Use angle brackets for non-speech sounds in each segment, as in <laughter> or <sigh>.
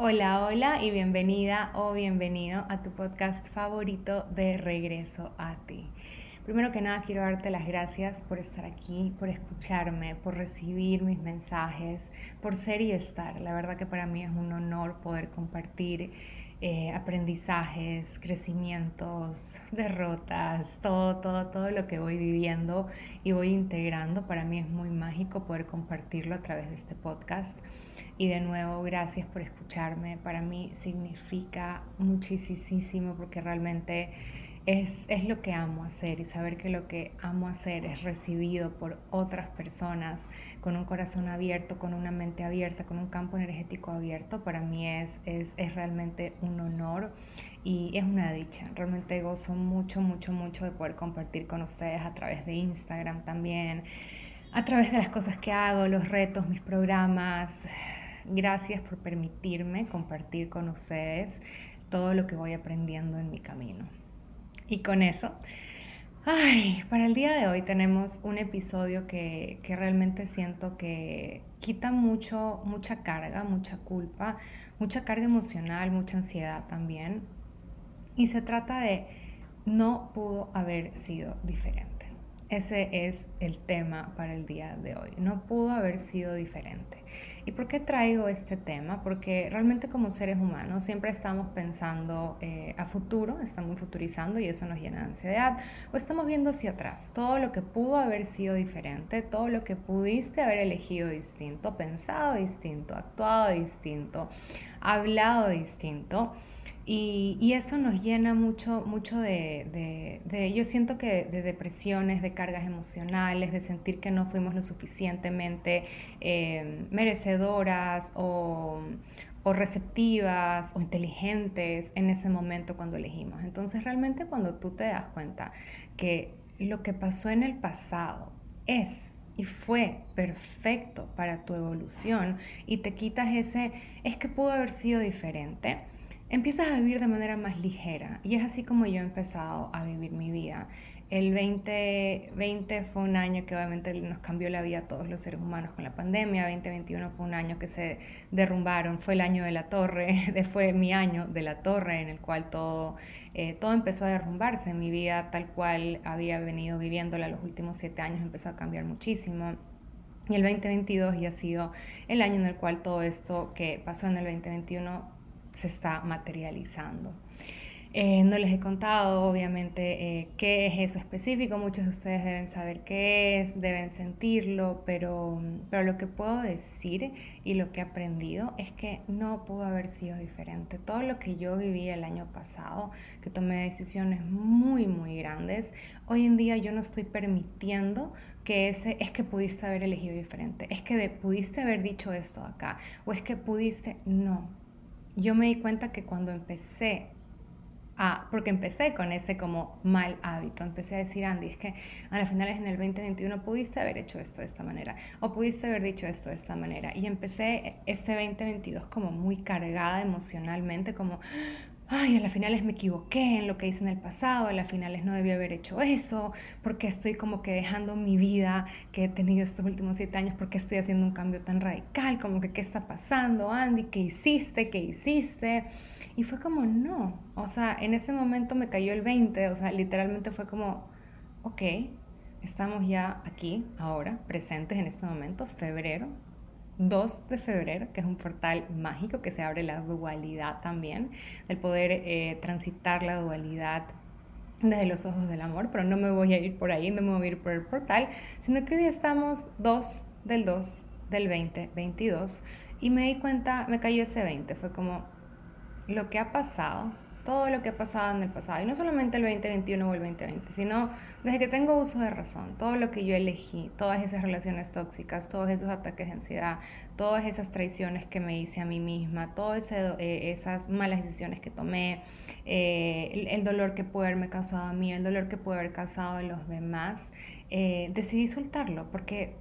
Hola, hola y bienvenida o bienvenido a tu podcast favorito de Regreso a ti. Primero que nada quiero darte las gracias por estar aquí, por escucharme, por recibir mis mensajes, por ser y estar. La verdad que para mí es un honor poder compartir eh, aprendizajes, crecimientos, <laughs> derrotas, todo, todo, todo lo que voy viviendo y voy integrando. Para mí es muy mágico poder compartirlo a través de este podcast. Y de nuevo, gracias por escucharme. Para mí significa muchísimo porque realmente es, es, lo que amo hacer y saber que lo que amo hacer es recibido por otras personas con un corazón abierto, con una mente abierta, con un campo energético abierto, para mí es, es, es realmente un honor y es una dicha. Realmente gozo mucho, mucho, mucho de poder compartir con ustedes a través de Instagram también, a través de las cosas que hago, los retos, mis programas, Gracias por permitirme compartir con ustedes todo lo que voy aprendiendo en mi camino. Y con eso, ay, para el día de hoy tenemos un episodio que, que realmente siento que quita mucho, mucha carga, mucha culpa, mucha carga emocional, mucha ansiedad también. Y se trata de no pudo haber sido diferente. Ese es el tema para el día de hoy. No pudo haber sido diferente. ¿Y por qué traigo este tema? Porque realmente como seres humanos siempre estamos pensando eh, a futuro, estamos futurizando y eso nos llena de ansiedad, o estamos viendo hacia atrás, todo lo que pudo haber sido diferente, todo lo que pudiste haber elegido distinto, pensado distinto, actuado distinto, hablado distinto. Y, eso nos llena mucho, mucho de, yo siento que de depresiones, de cargas emocionales, de sentir que no fuimos lo suficientemente eh, merecedoras o, o receptivas o inteligentes en ese momento cuando elegimos. Entonces realmente cuando tú te das cuenta que lo que pasó en el pasado es y fue perfecto para tu evolución y te quitas ese, es que pudo haber sido diferente empiezas a vivir de manera más ligera. Y es así como yo he empezado a vivir mi vida. El 2020 fue un año que obviamente nos cambió la vida a todos los seres humanos con la pandemia. 2021 fue un año que se derrumbaron. Fue el año de la torre, <laughs> fue mi año de la torre en el cual todo, eh, todo empezó a derrumbarse. Mi vida tal cual había venido viviéndola los últimos siete años empezó a cambiar muchísimo. Y el 2022 ya ha sido el año en el cual todo esto que pasó en el 2021 se está materializando. Eh, no les he contado, obviamente, eh, qué es eso específico. Muchos de ustedes deben saber qué es, deben sentirlo, pero, pero lo que puedo decir y lo que he aprendido es que no pudo haber sido diferente. Todo lo que yo viví el año pasado, que tomé decisiones muy, muy grandes, hoy en día yo no estoy permitiendo que ese es que pudiste haber elegido diferente, es que pudiste haber dicho esto acá, o es que pudiste, no yo me di cuenta que cuando empecé a, porque empecé con ese como mal hábito, empecé a decir, Andy, es que a las finales en el 2021 pudiste haber hecho esto de esta manera, o pudiste haber dicho esto de esta manera, y empecé este 2022 como muy cargada emocionalmente, como, ay, a las finales me equivoqué en lo que hice en el pasado, a las finales no debía haber hecho eso, porque estoy como que dejando mi vida que he tenido estos últimos siete años, porque estoy haciendo un cambio tan radical, como que qué está pasando, Andy, qué hiciste, qué hiciste. Y fue como, no, o sea, en ese momento me cayó el 20, o sea, literalmente fue como, ok, estamos ya aquí, ahora, presentes en este momento, febrero, 2 de febrero, que es un portal mágico que se abre la dualidad también, el poder eh, transitar la dualidad desde los ojos del amor, pero no me voy a ir por ahí, no me voy a ir por el portal, sino que hoy estamos 2 del 2 del 2022 y me di cuenta, me cayó ese 20, fue como lo que ha pasado todo lo que ha pasado en el pasado, y no solamente el 2021 o el 2020, sino desde que tengo uso de razón, todo lo que yo elegí, todas esas relaciones tóxicas, todos esos ataques de ansiedad, todas esas traiciones que me hice a mí misma, todas eh, esas malas decisiones que tomé, eh, el, dolor que puede haberme causado a mí, el dolor que puede haber causado a los demás, eh, decidí soltarlo porque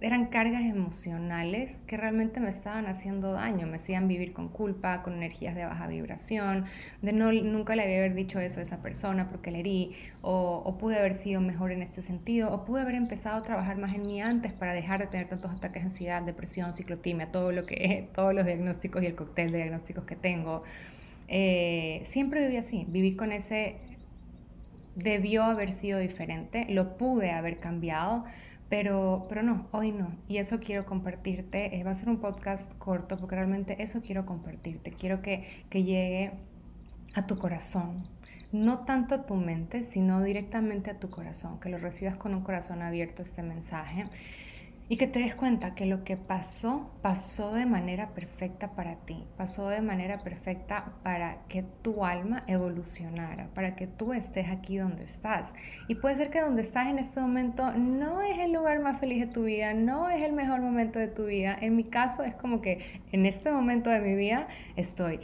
eran cargas emocionales que realmente me estaban haciendo daño, me hacían vivir con culpa, con energías de baja vibración, de no, nunca le había haber dicho eso a esa persona porque le herí, o, pude haber sido mejor en este sentido, o pude haber empezado a trabajar más en mí antes para dejar de tener tantos ataques de ansiedad, depresión, ciclotimia, todo lo que <laughs> todos los diagnósticos y el cóctel de diagnósticos que tengo. Eh, siempre viví así, viví con ese, debió haber sido diferente, lo pude haber cambiado, pero, pero no, hoy no. Y eso quiero compartirte. Eh, va a ser un podcast corto porque realmente eso quiero compartirte. Quiero que, que llegue a tu corazón. No tanto a tu mente, sino directamente a tu corazón. Que lo recibas con un corazón abierto este mensaje y que te des cuenta que lo que pasó pasó de manera perfecta para ti, pasó de manera perfecta para que tu alma evolucionara, para que tú estés aquí donde estás. Y puede ser que donde estás en este momento no es el lugar más feliz de tu vida, no es el mejor momento de tu vida. En mi caso es como que en este momento de mi vida estoy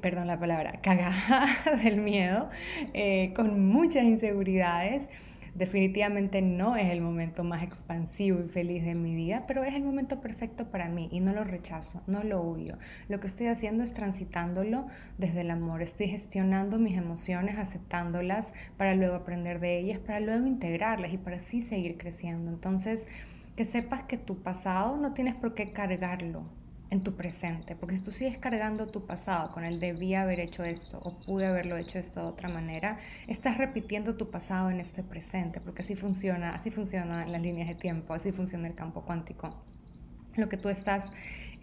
perdón la palabra, <laughs> cagada del miedo, eh, con muchas inseguridades, Definitivamente no es el momento más expansivo y feliz de mi vida, pero es el momento perfecto para mí y no lo rechazo, no lo huyo. Lo que estoy haciendo es transitándolo desde el amor. Estoy gestionando mis emociones, aceptándolas para luego aprender de ellas, para luego integrarlas y para así seguir creciendo. Entonces, que sepas que tu pasado no tienes por qué cargarlo en tu presente, porque si tú sigues cargando tu pasado con el debía haber hecho esto o pude haberlo hecho esto de otra manera, estás repitiendo tu pasado en este presente, porque así funciona, así funcionan las líneas de tiempo, así funciona el campo cuántico. Lo que tú estás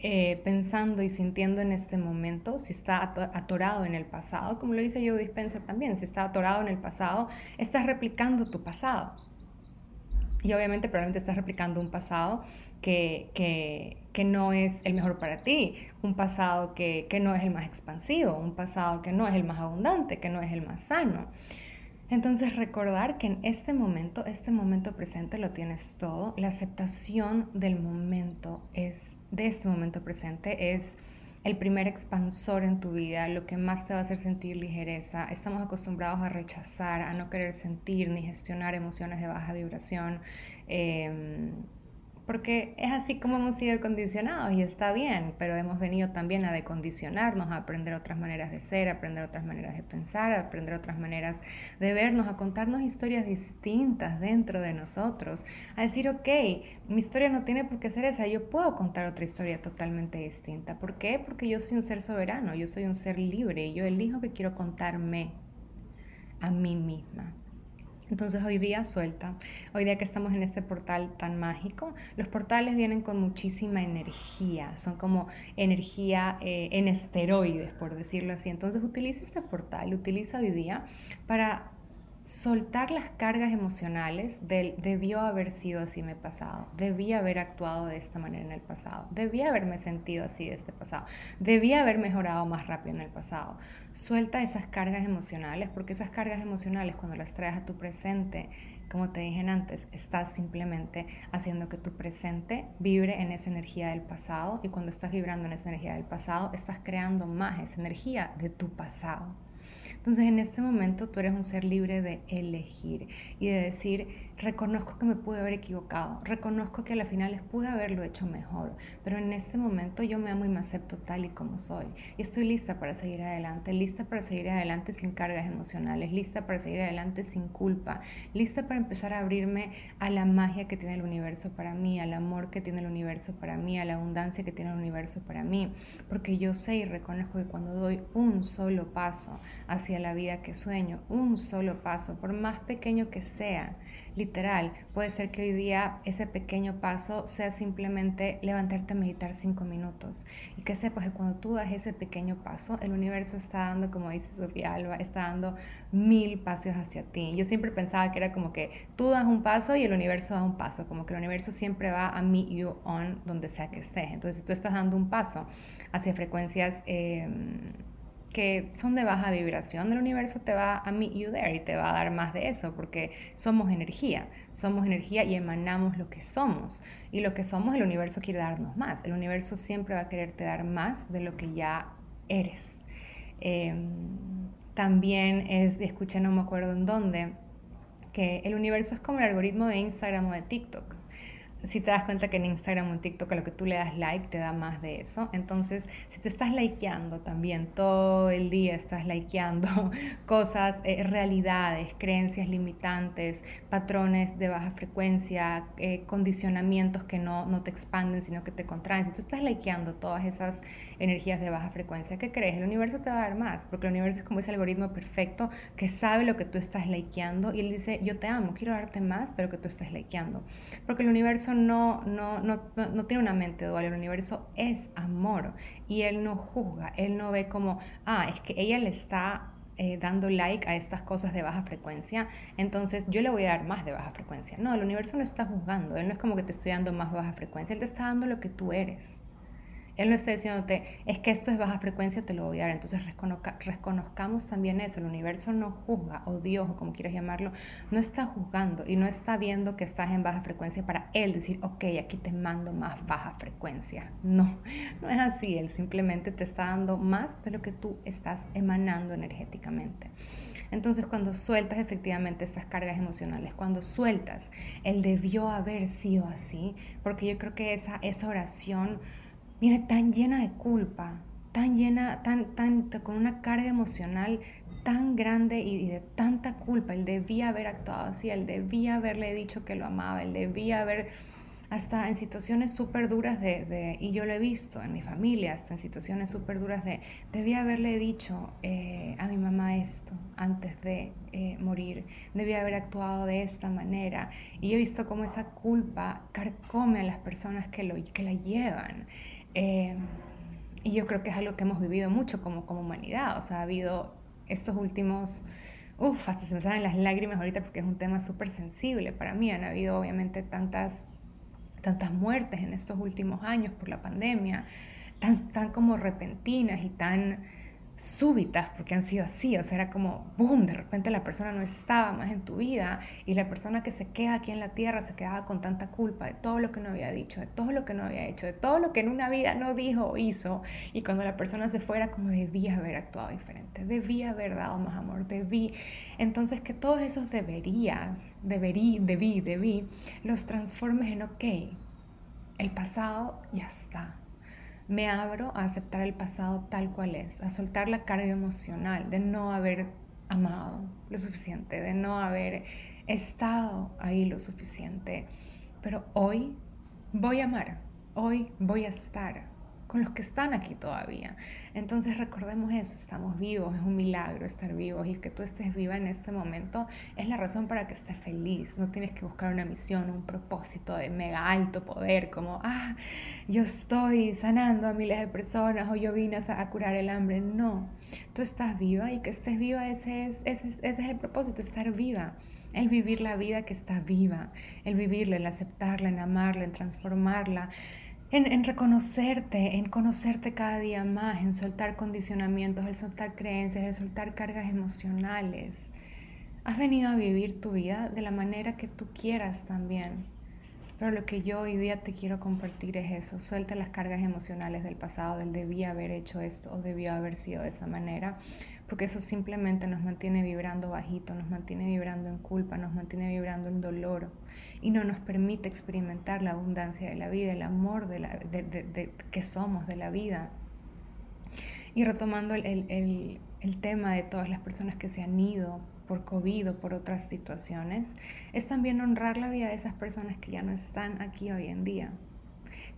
eh, pensando y sintiendo en este momento, si está atorado en el pasado, como lo dice yo Dispensa también, si está atorado en el pasado, estás replicando tu pasado. Y obviamente probablemente estás replicando un pasado que, que, que, no es el mejor para ti, un pasado que, que, no es el más expansivo, un pasado que no es el más abundante, que no es el más sano. Entonces recordar que en este momento, este momento presente lo tienes todo, la aceptación del momento es, de este momento presente es el primer expansor en tu vida, lo que más te va a hacer sentir ligereza. Estamos acostumbrados a rechazar, a no querer sentir ni gestionar emociones de baja vibración. Eh, porque es así como hemos sido condicionados y está bien, pero hemos venido también a decondicionarnos, a aprender otras maneras de ser, a aprender otras maneras de pensar, a aprender otras maneras de vernos, a contarnos historias distintas dentro de nosotros, a decir, ok, mi historia no tiene por qué ser esa, yo puedo contar otra historia totalmente distinta. ¿Por qué? Porque yo soy un ser soberano, yo soy un ser libre y yo elijo que quiero contarme a mí misma. Entonces hoy día suelta, hoy día que estamos en este portal tan mágico, los portales vienen con muchísima energía, son como energía eh, en esteroides, por decirlo así. Entonces utiliza este portal, utiliza hoy día para soltar las cargas emocionales del debió haber sido así el pasado, debía haber actuado de esta manera en el pasado, debía haberme sentido así de este pasado, debía haber mejorado más rápido en el pasado. Suelta esas cargas emocionales porque esas cargas emocionales cuando las traes a tu presente, como te dije antes, estás simplemente haciendo que tu presente vibre en esa energía del pasado y cuando estás vibrando en esa energía del pasado, estás creando más esa energía de tu pasado. Entonces en este momento tú eres un ser libre de elegir y de decir, reconozco que me pude haber equivocado, reconozco que a la final pude haberlo hecho mejor, pero en este momento yo me amo y me acepto tal y como soy. Y estoy lista para seguir adelante, lista para seguir adelante sin cargas emocionales, lista para seguir adelante sin culpa, lista para empezar a abrirme a la magia que tiene el universo para mí, al amor que tiene el universo para mí, a la abundancia que tiene el universo para mí, porque yo sé y reconozco que cuando doy un solo paso hacia la vida que sueño, un solo paso, por más pequeño que sea, literal. Puede ser que hoy día ese pequeño paso sea simplemente levantarte a meditar cinco minutos y que sepas que cuando tú das ese pequeño paso, el universo está dando, como dice Sofía Alba, está dando mil pasos hacia ti. Yo siempre pensaba que era como que tú das un paso y el universo da un paso, como que el universo siempre va a meet you on donde sea que estés. Entonces, si tú estás dando un paso hacia frecuencias... Eh, que son de baja vibración, el universo te va a meet you y te va a dar más de eso, porque somos energía, somos energía y emanamos lo que somos. Y lo que somos, el universo quiere darnos más. El universo siempre va a quererte dar más de lo que ya eres. Em, también es, escuché, no me acuerdo en dónde, que el universo es como el algoritmo de Instagram o de TikTok si te das cuenta que en Instagram o en TikTok a lo que tú le das like te da más de eso. Entonces, si tú estás likeando también todo el día, estás likeando <laughs> cosas, eh, realidades, creencias limitantes, patrones de baja frecuencia, eh, condicionamientos que no, no te expanden, sino que te contraen. Si tú estás likeando todas esas energías de baja frecuencia, ¿qué crees? El universo te va a dar más, porque el universo es como ese algoritmo perfecto que sabe lo que tú estás likeando y él dice, yo te amo, quiero darte más de lo que tú estás likeando. Porque el universo no, no, no, no, tiene una mente dual, el universo es amor y él no juzga, él no ve como, ah, es que ella le está eh, dando like a estas cosas de baja frecuencia, entonces yo le voy a dar más de baja frecuencia. No, el universo no está juzgando, él no es como que te estoy dando más baja frecuencia, él te está dando lo que tú eres. Él no está diciéndote, es que esto es baja frecuencia, te lo voy a dar. Entonces reconozcamos también eso. El universo no juzga, o Dios, o como quieras llamarlo, no está juzgando y no está viendo que estás en baja frecuencia para Él decir, ok, aquí te mando más baja frecuencia. No, no es así. Él simplemente te está dando más de lo que tú estás emanando energéticamente. Entonces cuando sueltas efectivamente estas cargas emocionales, cuando sueltas el debió haber sido así, porque yo creo que esa, esa oración Mire, tan llena de culpa, tan llena, tan, tan, con una carga emocional tan grande y de tanta culpa. Él debía haber actuado así, él debía haberle dicho que lo amaba, él debía haber, hasta en situaciones súper duras de, y yo lo he visto en mi familia, hasta en situaciones súper duras de, debía haberle dicho eh, a mi mamá esto antes de eh, morir, debía haber actuado de esta manera. Y yo he visto cómo esa culpa carcome a las personas que, lo, que la llevan. Eh, y yo creo que es algo que hemos vivido mucho como, como humanidad. O sea, ha habido estos últimos, uff, hasta se me salen las lágrimas ahorita porque es un tema súper sensible para mí. Han habido obviamente tantas, tantas muertes en estos últimos años por la pandemia, tan, tan como repentinas y tan súbitas, porque han sido así, o sea, era como, boom, de repente la persona no estaba más en tu vida y la persona que se queda aquí en la tierra se quedaba con tanta culpa de todo lo que no había dicho, de todo lo que no había hecho, de todo lo que en una vida no dijo o hizo, y cuando la persona se fuera, como debía haber actuado diferente, debía haber dado más amor, debí, entonces que todos esos deberías, deberí, debí, debí, los transformes en ok, el pasado ya está, me abro a aceptar el pasado tal cual es, a soltar la carga emocional de no haber amado lo suficiente, de no haber estado ahí lo suficiente. Pero hoy voy a amar, hoy voy a estar, con los que están aquí todavía. Entonces recordemos eso, estamos vivos, es un milagro estar vivos y que tú estés viva en este momento es la razón para que estés feliz. No tienes que buscar una misión, un propósito de mega alto poder, como, ah, yo estoy sanando a miles de personas o yo vine a, curar el hambre. No, tú estás viva y que estés viva, ese es, ese es, ese es el propósito, estar viva el vivir la vida que está viva, el vivirla, el aceptarla, en amarla, en transformarla, en, reconocerte, en conocerte cada día más, en soltar condicionamientos, en soltar creencias, en soltar cargas emocionales. Has venido a vivir tu vida de la manera que tú quieras también. Pero lo que yo hoy día te quiero compartir es eso, suelta las cargas emocionales del pasado, del debía haber hecho esto o debió haber sido de esa manera, porque eso simplemente nos mantiene vibrando bajito, nos mantiene vibrando en culpa, nos mantiene vibrando en dolor y no nos permite experimentar la abundancia de la vida, el amor de, la, que somos de la vida. Y retomando el, el, el tema de todas las personas que se han ido por COVID o por otras situaciones, es también honrar la vida de esas personas que ya no están aquí hoy en día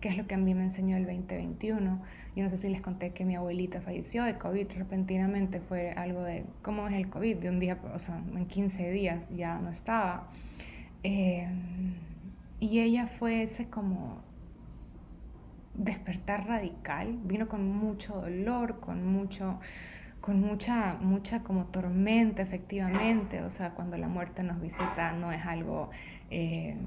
que es lo que a mí me enseñó el 2021. Yo no sé si les conté que mi abuelita falleció de COVID repentinamente, fue algo de, ¿cómo es el COVID? De un día, o sea, en 15 días ya no estaba. Eh, y ella fue ese como despertar radical, vino con mucho dolor, con mucho con mucha, mucha como tormenta efectivamente, o sea, cuando la muerte nos visita no es algo eh,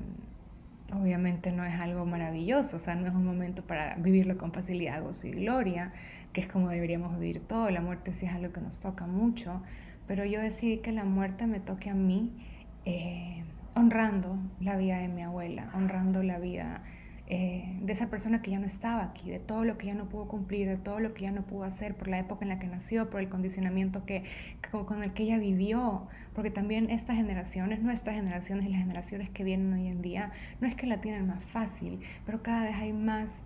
obviamente no es algo maravilloso, o sea, no es un momento para vivirlo con facilidad, gozo y gloria, que es como deberíamos vivir todo. La muerte sí es algo que nos toca mucho, pero yo decidí que la muerte me toque a mí eh, honrando la vida de mi abuela, honrando la vida eh, de esa persona que ya no estaba aquí, de todo lo que ya no pudo cumplir, de todo lo que ya no pudo hacer por la época en la que nació, por el condicionamiento que, con el que ella vivió, porque también estas generaciones, nuestras generaciones y las generaciones que vienen hoy en día, no es que la tienen más fácil, pero cada vez hay más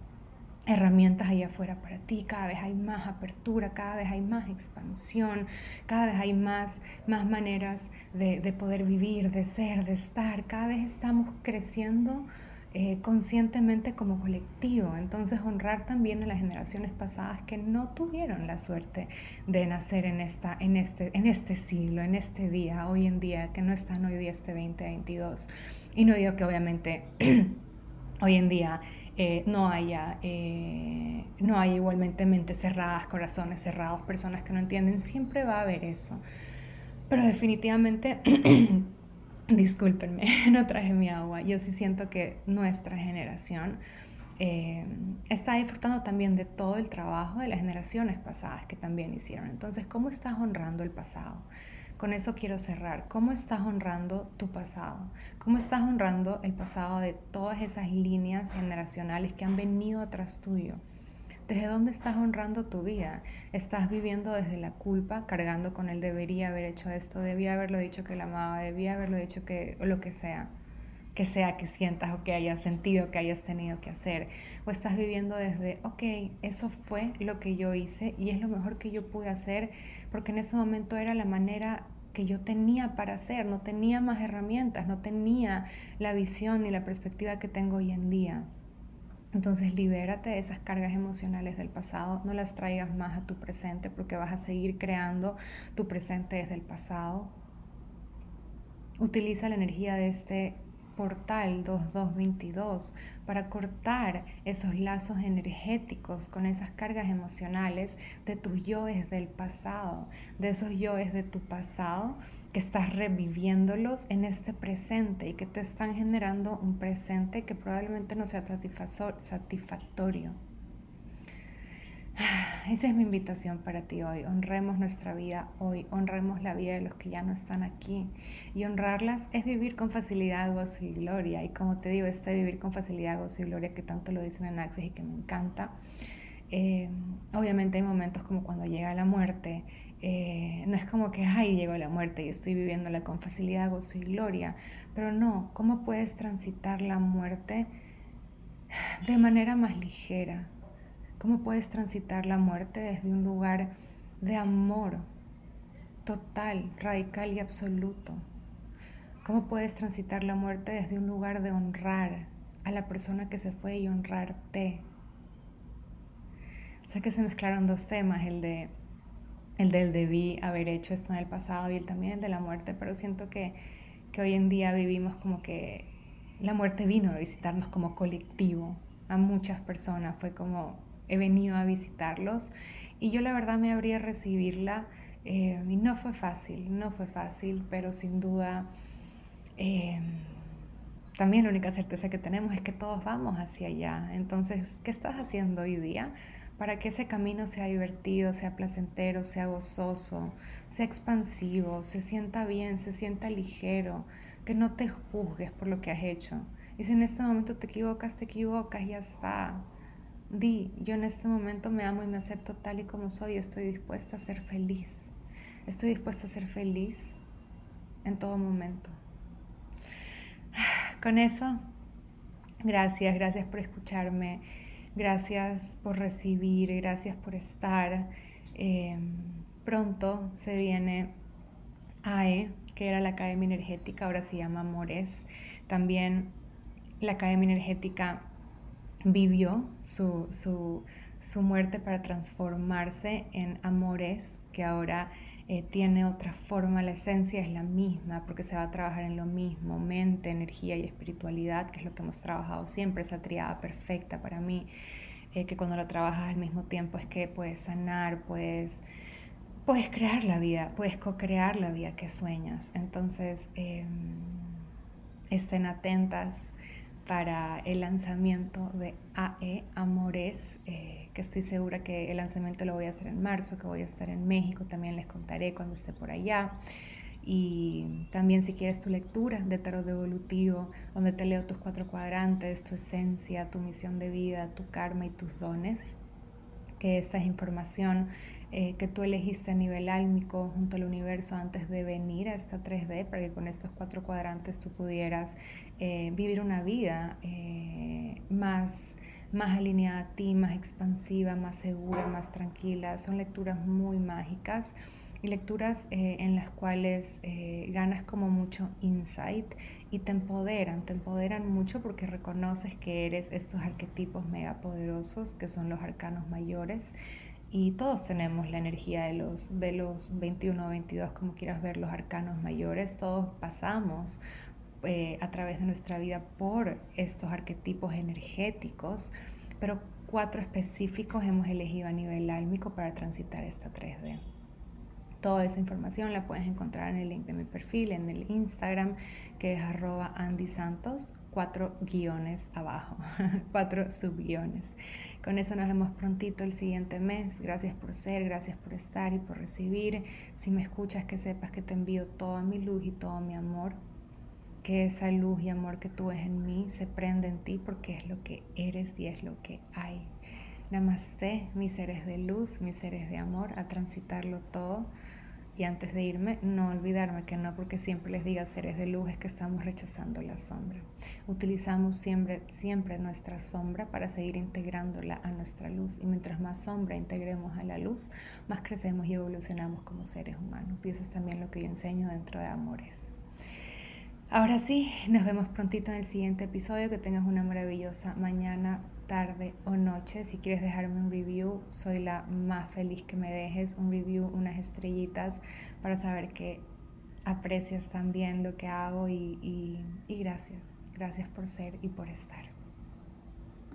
herramientas allá afuera para ti, cada vez hay más apertura, cada vez hay más expansión, cada vez hay más, más maneras de, de poder vivir, de ser, de estar, cada vez estamos creciendo eh, conscientemente como colectivo. Entonces honrar también a las generaciones pasadas que no tuvieron la suerte de nacer en, esta, en, este, en este siglo, en este día, hoy en día, que no están hoy día este 2022. Y no digo que obviamente <clears throat> hoy en día eh, no haya, eh, no hay igualmente mentes cerradas, corazones cerrados, personas que no entienden, siempre va a haber eso. Pero definitivamente, <clears throat> discúlpenme, <laughs> no traje mi agua, yo sí siento que nuestra generación eh, está disfrutando también de todo el trabajo de las generaciones pasadas que también hicieron. Entonces, ¿cómo estás honrando el pasado? Con eso quiero cerrar. ¿Cómo estás honrando tu pasado? ¿Cómo estás honrando el pasado de todas esas líneas generacionales que han venido atrás tuyo? ¿Desde dónde estás honrando tu vida? ¿Estás viviendo desde la culpa, cargando con el debería haber hecho esto, debía haberlo dicho que la amaba, debía haberlo dicho que o lo que sea? que sea que sientas o que hayas sentido que hayas tenido que hacer. O estás viviendo desde, ok, eso fue lo que yo hice y es lo mejor que yo pude hacer porque en ese momento era la manera que yo tenía para hacer, no tenía más herramientas, no tenía la visión ni la perspectiva que tengo hoy en día. Entonces libérate de esas cargas emocionales del pasado, no las traigas más a tu presente porque vas a seguir creando tu presente desde el pasado. Utiliza la energía de este portal 2222 para cortar esos lazos energéticos con esas cargas emocionales de tus yoes del pasado, de esos yoes de tu pasado que estás reviviéndolos en este presente y que te están generando un presente que probablemente no sea satisfactorio. <sighs> Esa es mi invitación para ti hoy. Honremos nuestra vida hoy, honremos la vida de los que ya no están aquí. Y honrarlas es vivir con facilidad, gozo y gloria. Y como te digo, este vivir con facilidad, gozo y gloria que tanto lo dicen en Access y que me encanta. Eh, obviamente hay momentos como cuando llega la muerte. Eh, no es como que, ay, llegó la muerte y estoy viviéndola con facilidad, gozo y gloria. Pero no, ¿cómo puedes transitar la muerte de manera más ligera? ¿Cómo puedes transitar la muerte desde un lugar de amor total, radical y absoluto? ¿Cómo puedes transitar la muerte desde un lugar de honrar a la persona que se fue y honrarte? Sé que se mezclaron dos temas, el de el del debí haber hecho esto en el pasado y el también el de la muerte, pero siento que, que hoy en día vivimos como que la muerte vino a visitarnos como colectivo a muchas personas, fue como he venido a visitarlos y yo la verdad me abrí a recibirla eh, y no fue fácil, no fue fácil, pero sin duda eh, también la única certeza que tenemos es que todos vamos hacia allá. Entonces, ¿qué estás haciendo hoy día? Para que ese camino sea divertido, sea placentero, sea gozoso, sea expansivo, se sienta bien, se sienta ligero, que no te juzgues por lo que has hecho. Y si en este momento te equivocas, te equivocas y ya está. Di, yo en este momento me amo y me acepto tal y como soy, estoy dispuesta a ser feliz. Estoy dispuesta a ser feliz en todo momento. <sighs> Con eso, gracias, gracias por escucharme, gracias por recibir, gracias por estar. Em, pronto se viene AE, que era la Academia Energética, ahora se llama Amores. También la Academia Energética vivió su, su, muerte para transformarse en amores, que ahora eh, tiene otra forma, la esencia es la misma, porque se va a trabajar en lo mismo, mente, energía y espiritualidad, que es lo que hemos trabajado siempre, esa triada perfecta para mí, eh, que cuando lo trabajas al mismo tiempo es que puedes sanar, puedes, puedes crear la vida, puedes co-crear la vida que sueñas. Entonces, em, estén atentas para el lanzamiento de AE Amores, eh, que estoy segura que el lanzamiento lo voy a hacer en marzo, que voy a estar en México, también les contaré cuando esté por allá. Y también si quieres tu lectura de tarot evolutivo, donde te leo tus cuatro cuadrantes, tu esencia, tu misión de vida, tu karma y tus dones, que esta es información eh, que tú elegiste a nivel álmico junto al universo antes de venir a esta 3D, para que con estos cuatro cuadrantes tú pudieras eh, vivir una vida eh, más más alineada a ti, más expansiva, más segura, más tranquila. Son lecturas muy mágicas y lecturas eh, en las cuales eh, ganas como mucho insight y te empoderan, te empoderan mucho porque reconoces que eres estos arquetipos mega poderosos que son los arcanos mayores y todos tenemos la energía de los, de los 21 o 22, como quieras ver, los arcanos mayores, todos pasamos eh, a través de nuestra vida por estos arquetipos energéticos, pero cuatro específicos hemos elegido a nivel álmico para transitar esta 3D. Toda esa información la puedes encontrar en el link de mi perfil, en el Instagram, que es arroba Andy Santos, cuatro guiones abajo, <laughs> cuatro subguiones. Con eso nos vemos prontito el siguiente mes. Gracias por ser, gracias por estar y por recibir. Si me escuchas, que sepas que te envío toda mi luz y todo mi amor. Que esa luz y amor que tú ves en mí se prenda en ti porque es lo que eres y es lo que hay. Namaste, mis seres de luz, mis seres de amor, a transitarlo todo y antes de irme, no olvidarme que no porque siempre les diga seres de luz es que estamos rechazando la sombra. Utilizamos siempre, siempre nuestra sombra para seguir integrándola a nuestra luz. Y mientras más sombra integremos a la luz, más crecemos y evolucionamos como seres humanos. Y eso es también lo que yo enseño dentro de Amores. Ahora sí, nos vemos prontito en el siguiente episodio. Que tengas una maravillosa mañana, tarde o noche. Si quieres dejarme un review, soy la más feliz que me dejes un review, unas estrellitas, para saber que aprecias también lo que hago y, y gracias. Gracias por ser y por estar.